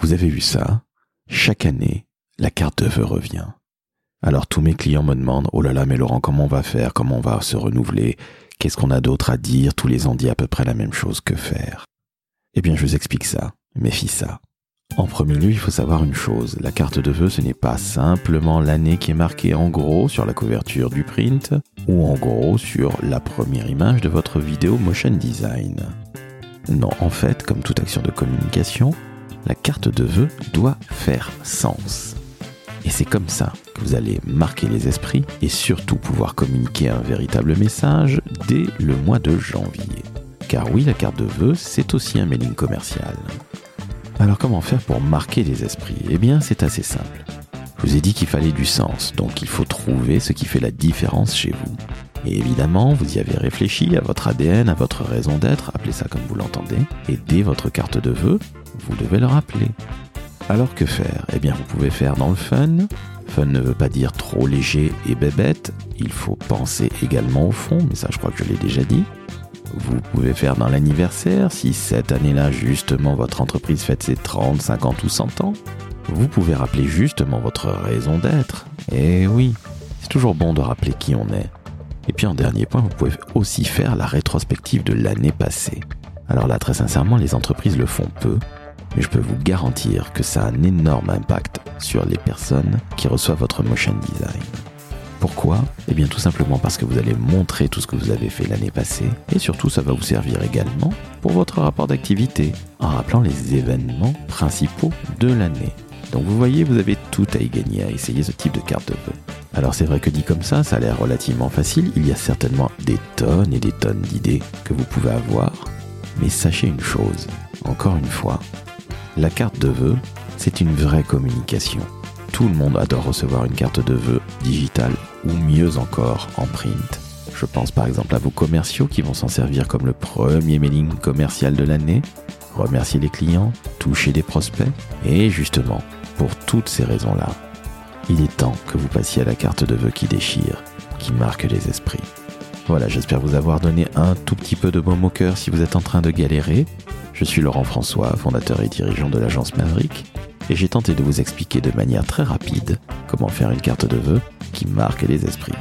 Vous avez vu ça? Chaque année, la carte de vœux revient. Alors tous mes clients me demandent Oh là là, mais Laurent, comment on va faire? Comment on va se renouveler? Qu'est-ce qu'on a d'autre à dire? Tous les ans dit à peu près la même chose que faire? Eh bien, je vous explique ça. Méfie ça. En premier lieu, il faut savoir une chose. La carte de vœux, ce n'est pas simplement l'année qui est marquée en gros sur la couverture du print ou en gros sur la première image de votre vidéo motion design. Non, en fait, comme toute action de communication, la carte de vœux doit faire sens. Et c'est comme ça que vous allez marquer les esprits et surtout pouvoir communiquer un véritable message dès le mois de janvier. Car oui, la carte de vœux, c'est aussi un mailing commercial. Alors comment faire pour marquer les esprits? Eh bien, c'est assez simple. Je vous ai dit qu'il fallait du sens, donc il faut trouver ce qui fait la différence chez vous. Et évidemment, vous y avez réfléchi à votre ADN, à votre raison d'être, appelez ça comme vous l'entendez, et dès votre carte de vœux, vous devez le rappeler. Alors que faire? Eh bien, vous pouvez faire dans le fun. Fun ne veut pas dire trop léger et bébête, il faut penser également au fond, mais ça je crois que je l'ai déjà dit. Vous pouvez faire dans l'anniversaire, si cette année-là justement votre entreprise fête ses 30, 50 ou 100 ans. Vous pouvez rappeler justement votre raison d'être. Et oui, c'est toujours bon de rappeler qui on est. Et puis en dernier point, vous pouvez aussi faire la rétrospective de l'année passée. Alors là, très sincèrement, les entreprises le font peu, mais je peux vous garantir que ça a un énorme impact sur les personnes qui reçoivent votre motion design. Pourquoi? Eh bien tout simplement parce que vous allez montrer tout ce que vous avez fait l'année passée et surtout ça va vous servir également pour votre rapport d'activité en rappelant les événements principaux de l'année. Donc vous voyez, vous avez tout à y gagner à essayer ce type de carte de vœux. Alors c'est vrai que dit comme ça, ça a l'air relativement facile, il y a certainement des tonnes et des tonnes d'idées que vous pouvez avoir, mais sachez une chose, encore une fois, la carte de vœux, c'est une vraie communication. Tout le monde adore recevoir une carte de vœux digitale ou mieux encore en print. Je pense par exemple à vos commerciaux qui vont s'en servir comme le premier mailing commercial de l'année, remercier les clients, toucher des prospects. Et justement, pour toutes ces raisons-là, il est temps que vous passiez à la carte de vœux qui déchire, qui marque les esprits. Voilà, j'espère vous avoir donné un tout petit peu de baume au cœur si vous êtes en train de galérer. Je suis Laurent François, fondateur et dirigeant de l'agence Maverick, et j'ai tenté de vous expliquer de manière très rapide comment faire une carte de vœux qui marque les esprits.